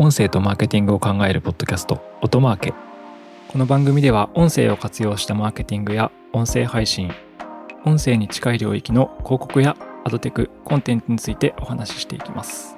音声とマーケティングを考えるポッドキャスト音マーケ。この番組では音声を活用したマーケティングや音声配信音声に近い領域の広告やアドテクコンテンツについてお話ししていきます。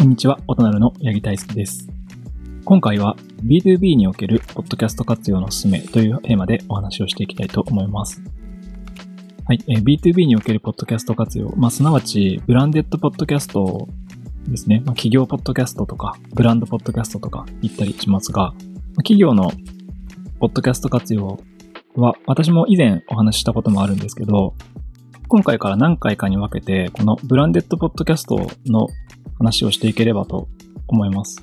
こんにちは、大人の八木大輔です。今回は B2B におけるポッドキャスト活用のすすめというテーマでお話をしていきたいと思います。はい、えー B2B におけるポッドキャスト活用、まあ、すなわちブランデッドポッドキャストですね。まあ、企業ポッドキャストとか、ブランドポッドキャストとか言ったりしますが、企業のポッドキャスト活用は私も以前お話ししたこともあるんですけど、今回から何回かに分けて、このブランデッドポッドキャストの話をしていければと思います。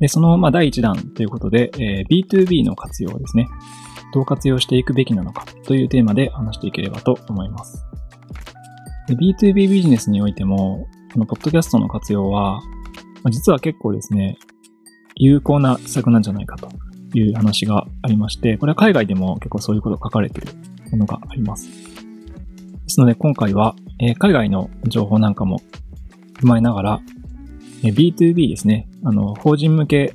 で、その、まあ、第1弾ということで、えー B2B の活用ですね。どう活用していくべきなのかというテーマで話していければと思います。B2B ビジネスにおいても、このポッドキャストの活用は、まあ実は結構ですね、有効な施策なんじゃないかという話がありまして、これは海外でも結構そういうこと書かれているものがあります。ですので今回は、えー海外の情報なんかも踏まえながら、B2B ですね。あの、法人向け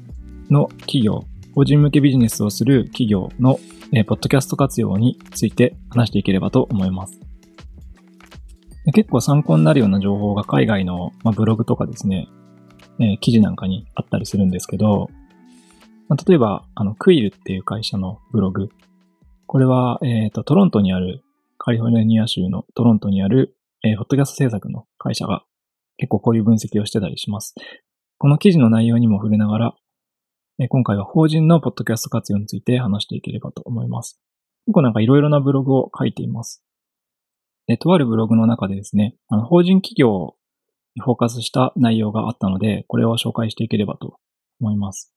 の企業、法人向けビジネスをする企業の、えーポッドキャスト活用について話していければと思います。結構参考になるような情報が海外の、まあ、ブログとかですね、えー記事なんかにあったりするんですけど、まあ、例えば、あの、クイルっていう会社のブログ。これは、えっ、と、トロントにある、カリフォルニア州のトロントにある、えーポッドキャスト制作の会社が結構こういう分析をしてたりします。この記事の内容にも触れながら、えー今回は法人のポッドキャスト活用について話していければと思います。結構なんかいろいろなブログを書いています。で、とあるブログの中でですね、あの、法人企業にフォーカスした内容があったので、これを紹介していければと思います。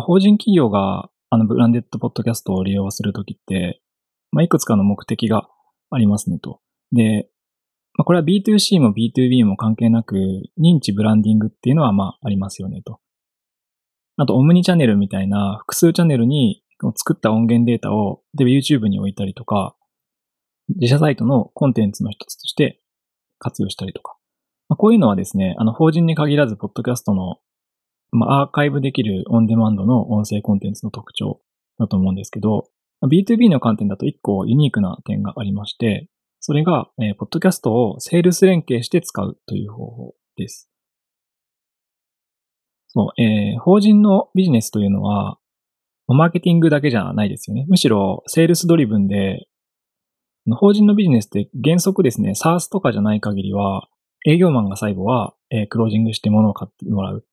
法人企業が、あの、ブランデッドポッドキャストを利用するときって、まあ、いくつかの目的がありますねと。で、まあ、これは B2C も B2B も関係なく、認知ブランディングっていうのは、まあ、ありますよねと。あと、オムニチャンネルみたいな複数チャンネルに作った音源データを、例えば YouTube に置いたりとか、自社サイトのコンテンツの一つとして活用したりとか。まあ、こういうのはですね、あの、法人に限らず、ポッドキャストのまあ、アーカイブできるオンデマンドの音声コンテンツの特徴だと思うんですけど、B2B の観点だと一個ユニークな点がありまして、それが、えーポッドキャストをセールス連携して使うという方法です。そう、えー法人のビジネスというのは、マーケティングだけじゃないですよね。むしろ、セールスドリブンで、法人のビジネスって原則ですね、SARS とかじゃない限りは、営業マンが最後は、えークロージングして物を買ってもらう。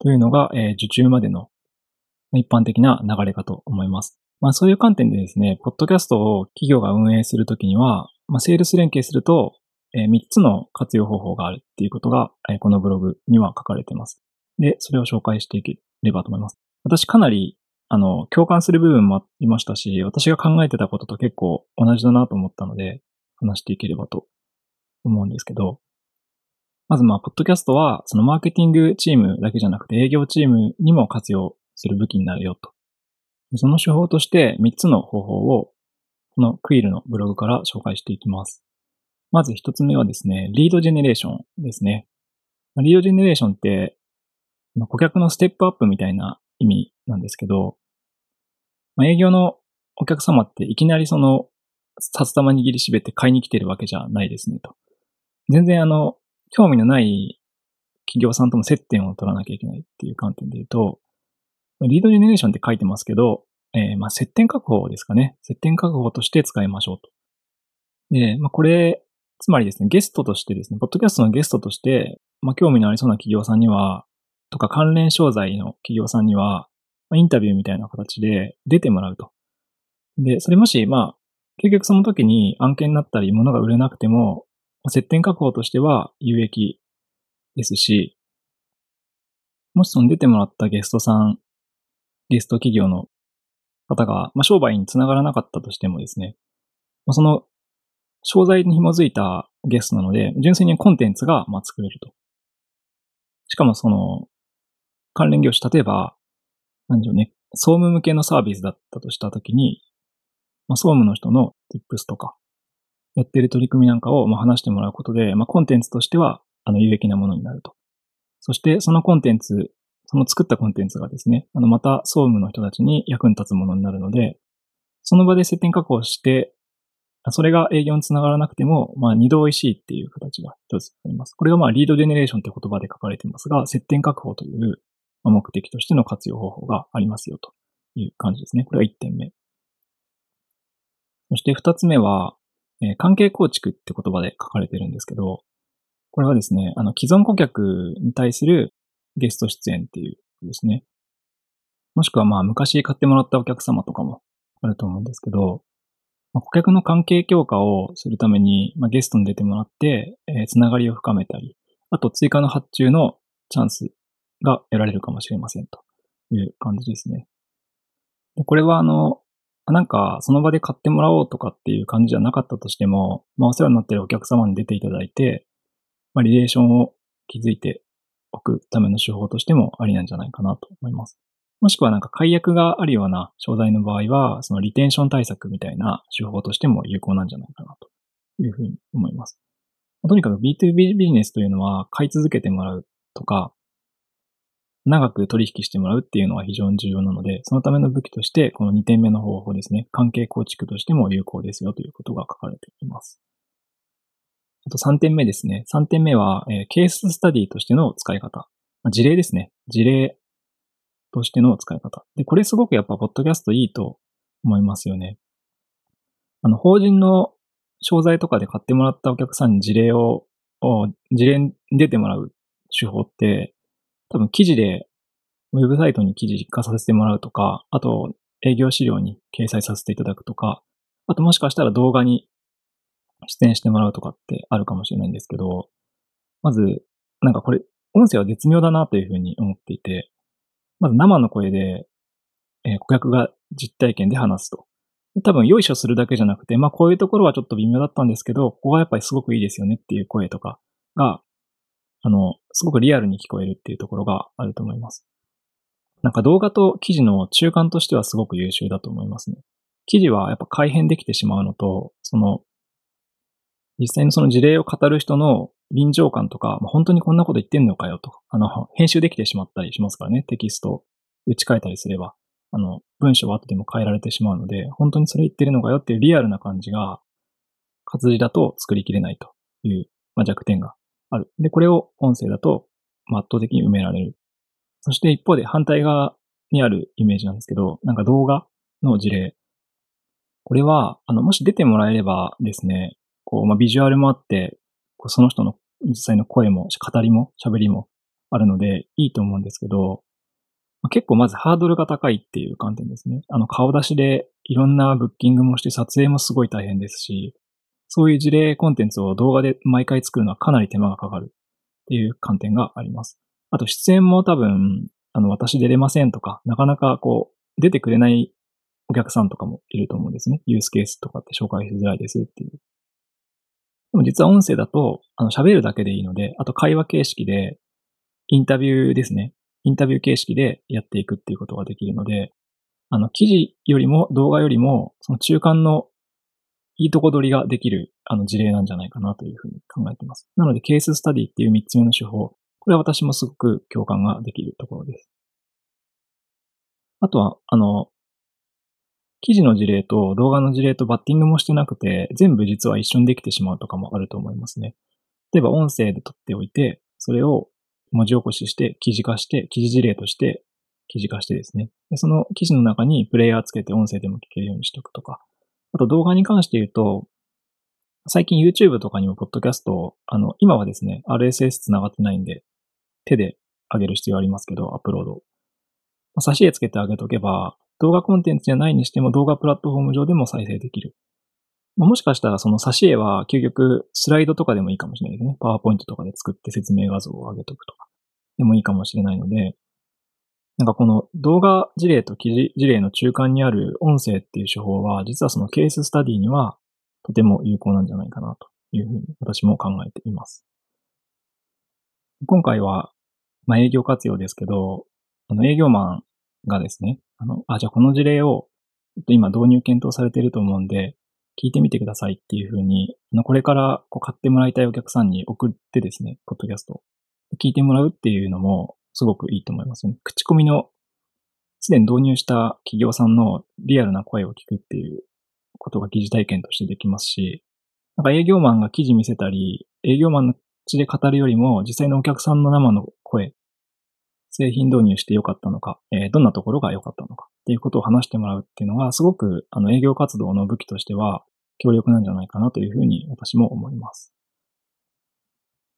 というのが、えー受注までの一般的な流れかと思います。まあそういう観点でですね、ポッドキャストを企業が運営するときには、まあセールス連携すると、え3つの活用方法があるっていうことが、えこのブログには書かれています。で、それを紹介していければと思います。私かなり、あの、共感する部分もありましたし、私が考えてたことと結構同じだなと思ったので、話していければと思うんですけど、まずまあ、ポッドキャストは、そのマーケティングチームだけじゃなくて営業チームにも活用する武器になるよと。その手法として3つの方法を、このクイールのブログから紹介していきます。まず1つ目はですね、リードジェネレーションですね。リードジェネレーションって、顧客のステップアップみたいな意味なんですけど、ま、営業のお客様っていきなりその札玉握りしめて買いに来てるわけじゃないですねと。全然あの、興味のない企業さんとも接点を取らなきゃいけないっていう観点で言うと、リードジェネレーションって書いてますけど、えーまあ接点確保ですかね。接点確保として使いましょうと。で、まあこれ、つまりですね、ゲストとしてですね、ポッドキャストのゲストとして、まあ興味のありそうな企業さんには、とか関連商材の企業さんには、まあ、インタビューみたいな形で出てもらうと。で、それもし、まあ、結局その時に案件になったり物が売れなくても、接点確保としては有益ですし、もしその出てもらったゲストさん、ゲスト企業の方が、まあ、商売につながらなかったとしてもですね、まあ、その商材に紐づいたゲストなので、純粋にコンテンツがまあ作れると。しかもその関連業種、例えば、なんでしょうね、総務向けのサービスだったとしたときに、まあ、総務の人の tips とか、やってる取り組みなんかをまあ話してもらうことで、まあ、コンテンツとしてはあの有益なものになると。そしてそのコンテンツ、その作ったコンテンツがですね、あのまた総務の人たちに役に立つものになるので、その場で接点確保して、それが営業につながらなくても、まあ二度美味しいっていう形が一つあります。これがまあリードジェネレーションって言葉で書かれていますが、接点確保という目的としての活用方法がありますよという感じですね。これが1点目。そして2つ目は、えー、関係構築って言葉で書かれてるんですけど、これはですね、あの、既存顧客に対するゲスト出演っていうことですね。もしくはまあ昔買ってもらったお客様とかもあると思うんですけど、まあ、顧客の関係強化をするために、まあ、ゲストに出てもらって、えー、つながりを深めたり、あと追加の発注のチャンスが得られるかもしれませんという感じですね。でこれはあの、なんかその場で買ってもらおうとかっていう感じじゃなかったとしても、まあお世話になっているお客様に出ていただいて、まあリレーションを築いてくための手法としてもありなんじゃないかなと思います。もしくはなんか解約があるような商材の場合は、そのリテンション対策みたいな手法としても有効なんじゃないかなというふうに思います。とにかく B2B ビジネスというのは買い続けてもらうとか、長く取引してもらうっていうのは非常に重要なので、そのための武器として、この2点目の方法ですね、関係構築としても有効ですよということが書かれています。あと3点目ですね。3点目は、えー、ケーススタディとしての使い方。まあ、事例ですね。事例としての使い方。で、これすごくやっぱ、ポッドキャストいいと思いますよね。あの、法人の商材とかで買ってもらったお客さんに事例を、事例に出てもらう手法って、多分記事で、ウェブサイトに記事化させてもらうとか、あと営業資料に掲載させていただくとか、あともしかしたら動画に出演してもらうとかってあるかもしれないんですけど、まず、なんかこれ、音声は絶妙だなというふうに思っていて、まず生の声で、えー、顧客が実体験で話すと。多分、よいしょするだけじゃなくて、まあこういうところはちょっと微妙だったんですけど、ここがやっぱりすごくいいですよねっていう声とかがあの、すごくリアルに聞こえるっていうところがあると思います。なんか動画と記事の中間としてはすごく優秀だと思いますね。記事はやっぱ改変できてしまうのと、その、実際にその事例を語る人の臨場感とか、本当にこんなこと言ってんのかよと、あの、編集できてしまったりしますからね、テキスト打ち替えたりすれば、あの、文章は後でも変えられてしまうので、本当にそれ言ってるのかよっていうリアルな感じが、活字だと作りきれないという、まあ、弱点がある。で、これを音声だと圧倒的に埋められる。そして一方で反対側にあるイメージなんですけど、なんか動画の事例。これは、あの、もし出てもらえればですね、こう、まあ、ビジュアルもあって、こうその人の実際の声も、語りも、喋りもあるので、いいと思うんですけど、まあ、結構まずハードルが高いっていう観点ですね。あの、顔出しでいろんなブッキングもして撮影もすごい大変ですし、そういう事例コンテンツを動画で毎回作るのはかなり手間がかかるっていう観点があります。あと出演も多分、あの、私出れませんとか、なかなかこう、出てくれないお客さんとかもいると思うんですね。ユースケースとかって紹介しづらいですっていう。でも実は音声だと、あの、喋るだけでいいので、あと会話形式で、インタビューですね。インタビュー形式でやっていくっていうことができるので、あの、記事よりも動画よりも、その中間のいいとこ取りができるあの事例なんじゃないかなというふうに考えています。なので、ケーススタディっていう3つ目の手法、これは私もすごく共感ができるところです。あとは、あの、記事の事例と動画の事例とバッティングもしてなくて、全部実は一緒にできてしまうとかもあると思いますね。例えば音声で撮っておいて、それを文字起こしして記事化して、記事事例として記事化してですね。でその記事の中にプレイヤーつけて音声でも聞けるようにしておくとか、あと動画に関して言うと、最近 YouTube とかにもポッドキャストを、あの、今はですね、RSS 繋がってないんで、手で上げる必要ありますけど、アップロード。挿絵つけてあげとけば、動画コンテンツじゃないにしても動画プラットフォーム上でも再生できる。まあ、もしかしたらその挿絵は究極スライドとかでもいいかもしれないですね。パワーポイントとかで作って説明画像を上げとくとか。でもいいかもしれないので、なんかこの動画事例と記事事例の中間にある音声っていう手法は、実はそのケーススタディにはとても有効なんじゃないかなというふうに私も考えています。今回は、まあ、営業活用ですけど、あの営業マンがですね、あの、あ、じゃあこの事例を今導入検討されていると思うんで、聞いてみてくださいっていうふうに、これからこう買ってもらいたいお客さんに送ってですね、ポッドキャスト聞いてもらうっていうのもすごくいいと思いますね。口コミのすでに導入した企業さんのリアルな声を聞くっていうことが疑似体験としてできますし、なんか営業マンが記事見せたり、営業マンの口で語るよりも実際のお客さんの生の声、製品導入してよかったのか、えー、どんなところが良かったのかっていうことを話してもらうっていうのがすごくあの営業活動の武器としては強力なんじゃないかなというふうに私も思います。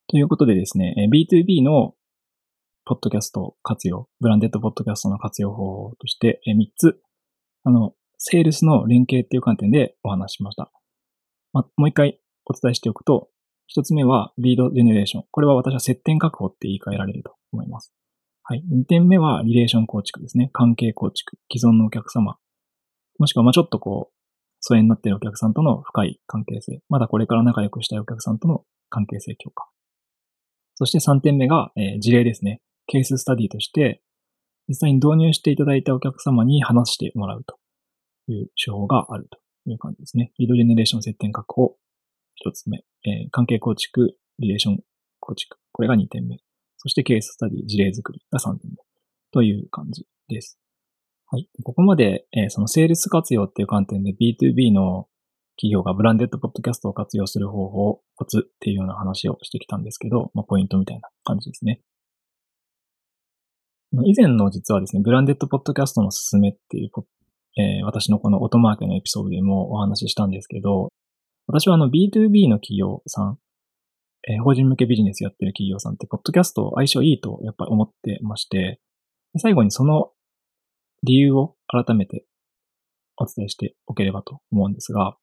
ということでですね、B2B のポッドキャスト活用、ブランデッドポッドキャストの活用法として3つ、あの、セールスの連携っていう観点でお話ししました。ま、もう一回お伝えしておくと、一つ目はリードジェネレーション。これは私は接点確保って言い換えられると思います。はい。二点目はリレーション構築ですね。関係構築。既存のお客様。もしくは、ま、ちょっとこう、疎遠になっているお客さんとの深い関係性。まだこれから仲良くしたいお客さんとの関係性強化。そして3点目が、えー、事例ですね。ケーススタディとして、実際に導入していただいたお客様に話してもらうという手法があるという感じですね。リードジェネレーション接点確保、一つ目。えー、関係構築、リレーション構築。これが2点目。そしてケーススタディ、事例作りが3点目。という感じです。はい。ここまで、えー、そのセールス活用っていう観点で B2B の企業がブランデッドポッドキャストを活用する方法、コツっていうような話をしてきたんですけど、まあ、ポイントみたいな感じですね。以前の実はですね、ブランデッドポッドキャストのすすめっていう、えー、私のこのオートマーケのエピソードでもお話ししたんですけど、私はあの B2B の企業さん、えー、法人向けビジネスやってる企業さんって、ポッドキャスト相性いいとやっぱ思ってまして、最後にその理由を改めてお伝えしておければと思うんですが、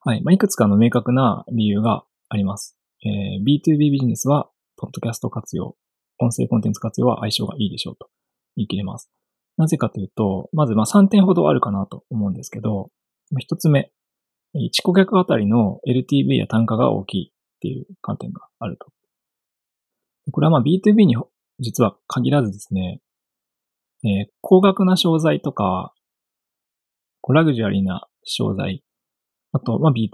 はい。まあ、いくつかの明確な理由があります。えー、B2B ビジネスは、ポッドキャスト活用、音声コンテンツ活用は相性がいいでしょうと言い切れます。なぜかというと、まずまあ3点ほどあるかなと思うんですけど、1つ目、1顧客あたりの LTV や単価が大きいっていう観点があると。これはまあ B2B に実は限らずですね、えー、高額な商材とか、ラグジュアリーな商材、あと、まあ、B2B っ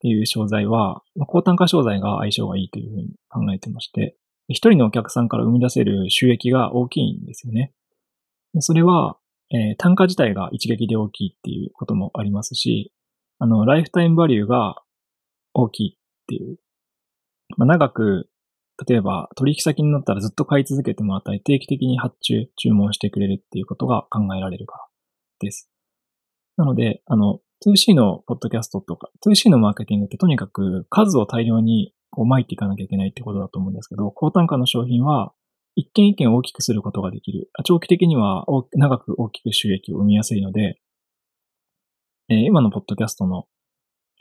ていう商材は、まあ、高単価商材が相性がいいというふうに考えてまして、一人のお客さんから生み出せる収益が大きいんですよね。それは、えー、単価自体が一撃で大きいっていうこともありますし、あの、ライフタイムバリューが大きいっていう。まあ、長く、例えば取引先になったらずっと買い続けてもらったり、定期的に発注、注文してくれるっていうことが考えられるからです。なので、あの、2C のポッドキャストとか、2C のマーケティングってとにかく数を大量にこう巻いていかなきゃいけないってことだと思うんですけど、高単価の商品は一件一件大きくすることができる。長期的には長く大きく収益を生みやすいので、えー、今のポッドキャストの、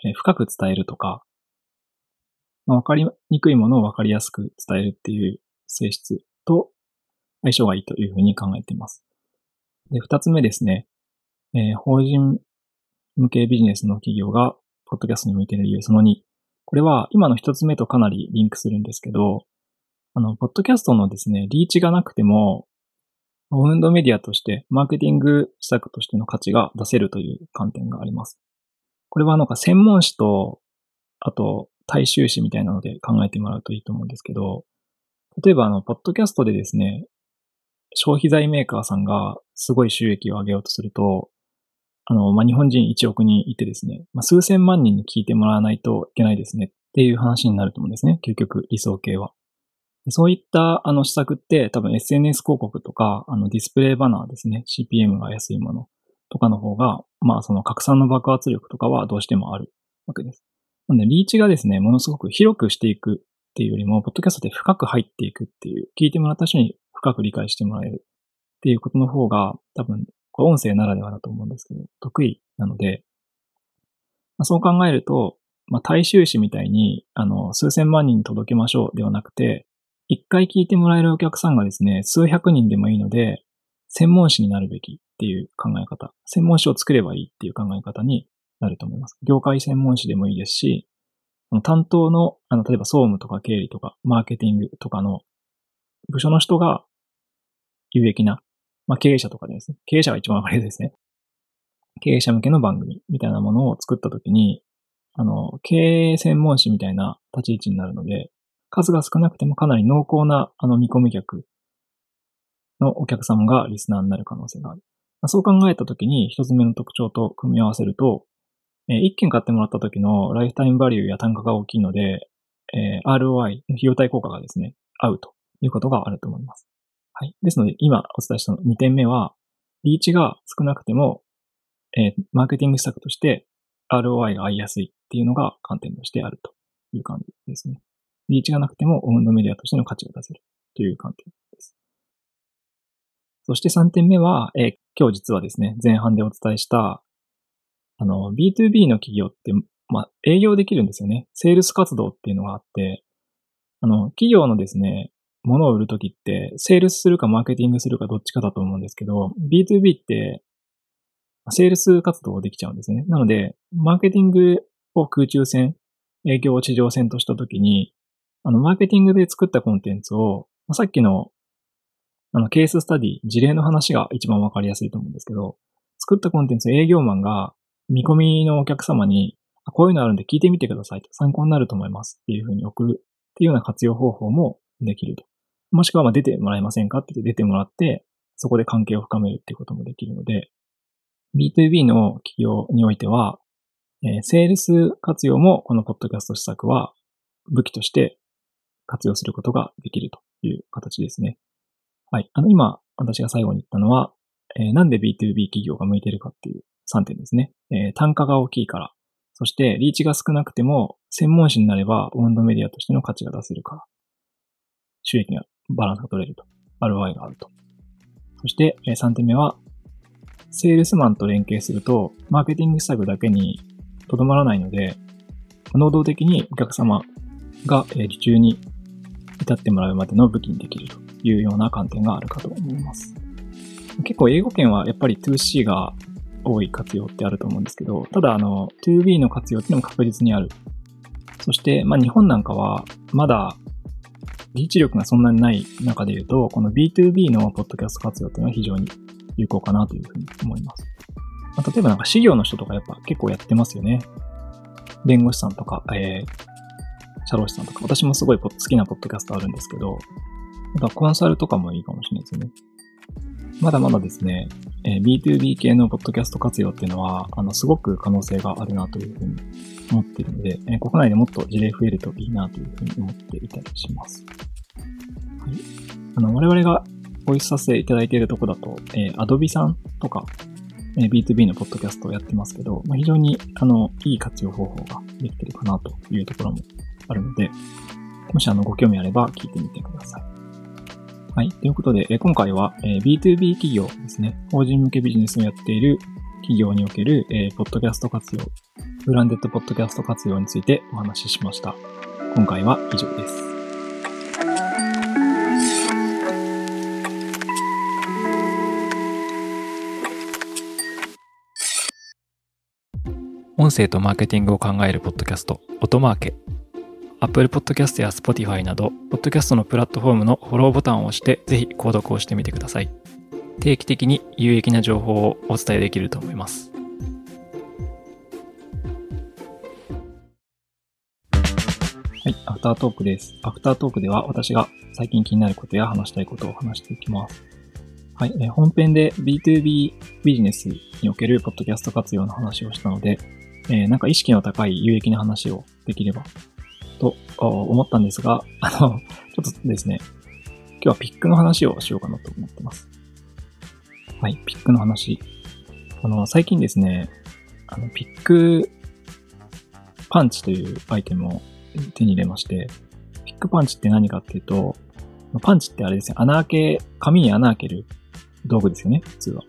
えー、深く伝えるとか、まあ、わかりにくいものをわかりやすく伝えるっていう性質と相性がいいというふうに考えています。で、二つ目ですね。えー、法人向けビジネスの企業が、ポッドキャストに向いている理由、その2。これは今の一つ目とかなりリンクするんですけど、あの、ポッドキャストのですね、リーチがなくても、オウンドメディアとして、マーケティング施策としての価値が出せるという観点があります。これはなんか専門誌と、あと、大衆誌みたいなので考えてもらうといいと思うんですけど、例えばあの、ポッドキャストでですね、消費財メーカーさんがすごい収益を上げようとすると、あの、まあ、日本人1億人いてですね、まあ、数千万人に聞いてもらわないといけないですねっていう話になると思うんですね。究極理想形は。そういったあの施策って多分 SNS 広告とか、あのディスプレイバナーですね。CPM が安いものとかの方が、まあその拡散の爆発力とかはどうしてもあるわけです。なのでリーチがですね、ものすごく広くしていくっていうよりも、ポッドキャストで深く入っていくっていう、聞いてもらった人に深く理解してもらえるっていうことの方が多分、これ音声ならではだと思うんですけど、得意なので、まあ、そう考えると、まあ、大衆誌みたいに、あの、数千万人に届けましょうではなくて、一回聞いてもらえるお客さんがですね、数百人でもいいので、専門誌になるべきっていう考え方、専門誌を作ればいいっていう考え方になると思います。業界専門誌でもいいですし、担当の、あの、例えば総務とか経理とか、マーケティングとかの部署の人が有益な、まあ、経営者とかですね。経営者が一番わかりやすいですね。経営者向けの番組みたいなものを作ったときに、あの、経営専門誌みたいな立ち位置になるので、数が少なくてもかなり濃厚な、あの、見込み客のお客様がリスナーになる可能性がある。そう考えたときに、一つ目の特徴と組み合わせると、え一件買ってもらった時のライフタイムバリューや単価が大きいので、え ROI 費用対効果がですね、合うということがあると思います。はい。ですので、今お伝えした2点目は、リーチが少なくても、えマーケティング施策として ROI が合いやすいっていうのが観点としてあるという感じですね。リーチがなくてもオウンドメディアとしての価値が出せるという観点です。そして3点目は、えー、今日実はですね、前半でお伝えしたあの、B2B の企業って、まあ、営業できるんですよね。セールス活動っていうのがあって、あの、企業のですね、物を売るときって、セールスするかマーケティングするかどっちかだと思うんですけど、B2B って、セールス活動できちゃうんですね。なので、マーケティングを空中戦、営業を地上戦としたときに、あの、マーケティングで作ったコンテンツを、まあさっきの、あの、ケーススタディ、事例の話が一番わかりやすいと思うんですけど、作ったコンテンツ営業マンが見込みのお客様に、こういうのあるんで聞いてみてくださいと参考になると思いますっていうふうに送るっていうような活用方法もできると。もしくはま出てもらえませんかって言って出てもらって、そこで関係を深めるっていうこともできるので、B2B の企業においては、えー、セールス活用もこのポッドキャスト施策は武器として活用することができるという形ですね。はい。あの、今、私が最後に言ったのは、えー、なんで B2B 企業が向いてるかっていう3点ですね。えー、単価が大きいから。そして、リーチが少なくても、専門誌になれば、オウンドメディアとしての価値が出せるから。収益が、バランスが取れると。ROI があると。そして、えー、3点目は、セールスマンと連携すると、マーケティング施策だけにとどまらないので、能動的にお客様が受注に至ってもらうまでの武器にできるというような観点があるかと思います。結構英語圏はやっぱり 2C が多い活用ってあると思うんですけど、ただあの、2B の活用っていうのも確実にある。そして、まあ日本なんかは、まだ、リーチ力がそんなにない中で言うと、この B2B のポッドキャスト活用っていうのは非常に有効かなというふうに思います。まあ、例えばなんか資料の人とかやっぱ結構やってますよね。弁護士さんとか、えー、社労士さんとか、私もすごい好きなポッドキャストあるんですけど、やっぱコンサルとかもいいかもしれないですよね。まだまだですね、えー、B2B 系のポッドキャスト活用っていうのは、あの、すごく可能性があるなというふうに思っているので、えー、国内でもっと事例増えるといいなというふうに思っていたりします。はい。あの、我々がご一緒させていただいているところだと、えー、Adobe さんとか、えー、B2B のポッドキャストをやってますけど、まあ、非常に、あの、いい活用方法ができてるかなというところもあるので、もしあの、ご興味あれば聞いてみてください。はい。ということで、え今回は、え B2B 企業ですね。法人向けビジネスをやっている企業における、えポッドキャスト活用、ブランデッドポッドキャスト活用についてお話ししました。今回は以上です。音声とマーケティングを考えるポッドキャスト、音マーケ。Apple Podcast や Spotify など、ポッドキャストのプラットフォームのフォローボタンを押して、ぜひ購読をしてみてください。定期的に有益な情報をお伝えできると思います。はい、アフタートークです。アフタートークでは私が最近気になることや話したいことを話していきます。はい、え本編で B2B ビジネスにおけるポッドキャスト活用の話をしたので、えー、なんか意識の高い有益な話をできればと思ったんですが、あの、ちょっとですね、今日はピックの話をしようかなと思ってます。はい、ピックの話。あの、最近ですね、あの、ピックパンチというアイテムを手に入れまして、ピックパンチって何かっていうと、パンチってあれですね、穴開け、紙に穴開ける道具ですよね、普通は。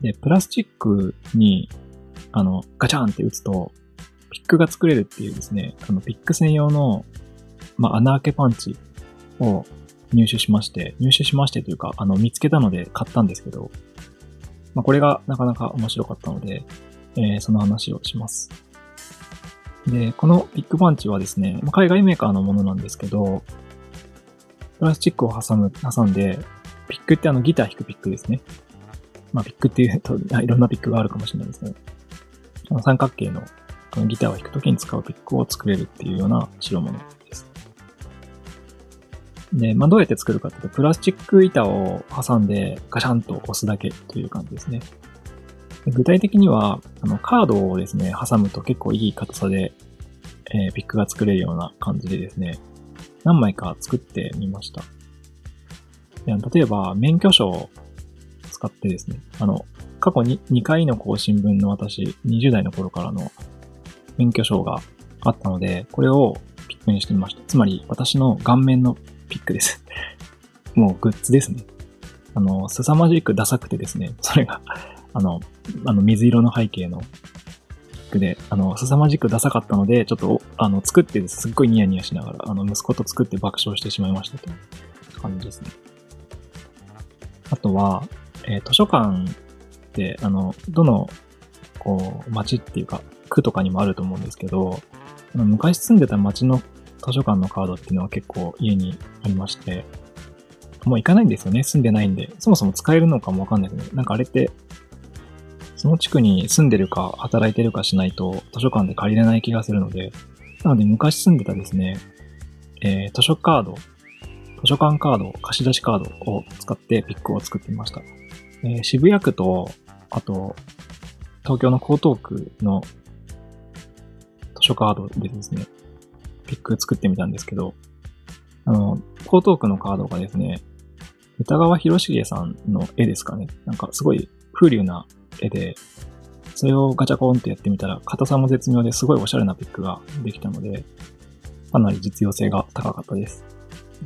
で、プラスチックに、あの、ガチャンって打つと、クが作れるっていうですね、あの、ピック専用の、まあ、穴開けパンチを入手しまして、入手しましてというか、あの、見つけたので買ったんですけど、まあ、これがなかなか面白かったので、えー、その話をします。で、このピックパンチはですね、まあ、海外メーカーのものなんですけど、プラスチックを挟む、挟んで、ピックってあのギター弾くピックですね。まあ、ピックっていうと、いろんなピックがあるかもしれないですけど、あの三角形のこのギターを弾くときに使うピックを作れるっていうような代物です。で、まあ、どうやって作るかっていうと、プラスチック板を挟んでガシャンと押すだけという感じですね。具体的には、あの、カードをですね、挟むと結構いい硬さで、えー、ピックが作れるような感じでですね、何枚か作ってみました。例えば、免許証を使ってですね、あの、過去に2回の更新分の私、20代の頃からの免許証があったので、これをピックにしてみました。つまり、私の顔面のピックです。もうグッズですね。あの、凄まじくダサくてですね、それが あの、あの、水色の背景のピックで、あの、凄まじくダサかったので、ちょっと、あの、作ってすっごいニヤニヤしながら、あの、息子と作って爆笑してしまいましたという感じですね。あとは、えー、図書館って、あの、どの、こう、街っていうか、区とかにもあると思うんですけど、昔住んでた街の図書館のカードっていうのは結構家にありまして、もう行かないんですよね。住んでないんで。そもそも使えるのかもわかんないですね。なんかあれって、その地区に住んでるか働いてるかしないと図書館で借りれない気がするので、なので昔住んでたですね、えー、図書カード図書館カード、貸し出しカードを使ってピックを作ってみました。えー、渋谷区と、あと、東京の江東区の図書カードでですね、ピック作ってみたんですけど、あの、江東区のカードがですね、歌川博重さんの絵ですかね。なんかすごい風流な絵で、それをガチャコンってやってみたら、硬さも絶妙ですごいおしゃれなピックができたので、かなり実用性が高かったです。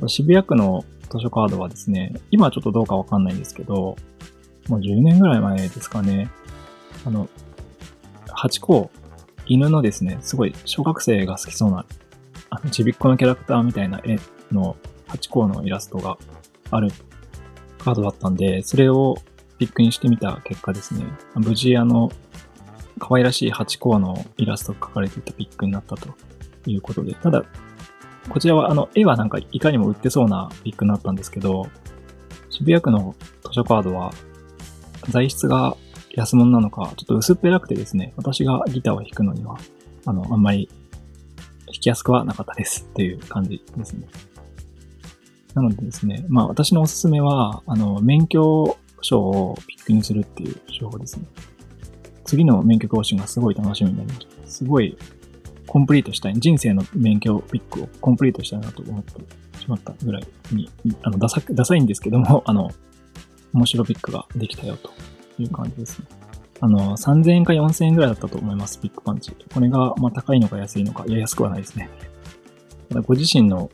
渋谷区の図書カードはですね、今ちょっとどうかわかんないんですけど、もう10年ぐらい前ですかね、あの、ハチ公、犬のですね、すごい小学生が好きそうな、あの、ちびっこのキャラクターみたいな絵のハチ公のイラストがあるカードだったんで、それをピックにしてみた結果ですね、無事あの、可愛らしいハチ公のイラストが描かれていたピックになったということで、ただ、こちらはあの、絵はなんかいかにも売ってそうなピックになったんですけど、渋谷区の図書カードは、材質が安物なのか、ちょっと薄っぺらくてですね、私がギターを弾くのには、あの、あんまり弾きやすくはなかったですっていう感じですね。なのでですね、まあ私のおすすめは、あの、免許証をピックにするっていう手法ですね。次の免許更新がすごい楽しみになりました。すごいコンプリートしたい、人生の免許ピックをコンプリートしたいなと思ってしまったぐらいに、あの、ダサ、ダサいんですけども、あの、面白ピックができたよという感じですね。あの、3000円か4000円ぐらいだったと思います、ピックパンチ。これが、まあ、高いのか安いのか、いや、安くはないですね。ただご自身の、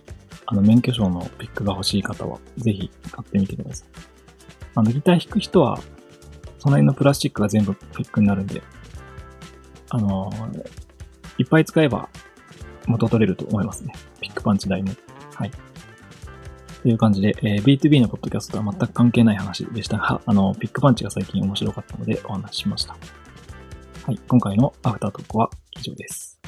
あの、免許証のピックが欲しい方は、ぜひ買ってみてください。あの、ギター弾く人は、その辺のプラスチックが全部ピックになるんで、あの、いっぱい使えば元取れると思いますね。ピックパンチ台も。はい。という感じで、えー、B2B のポッドキャストとは全く関係ない話でしたが、あの、ピックパンチが最近面白かったのでお話ししました。はい。今回のアフタートークは以上です。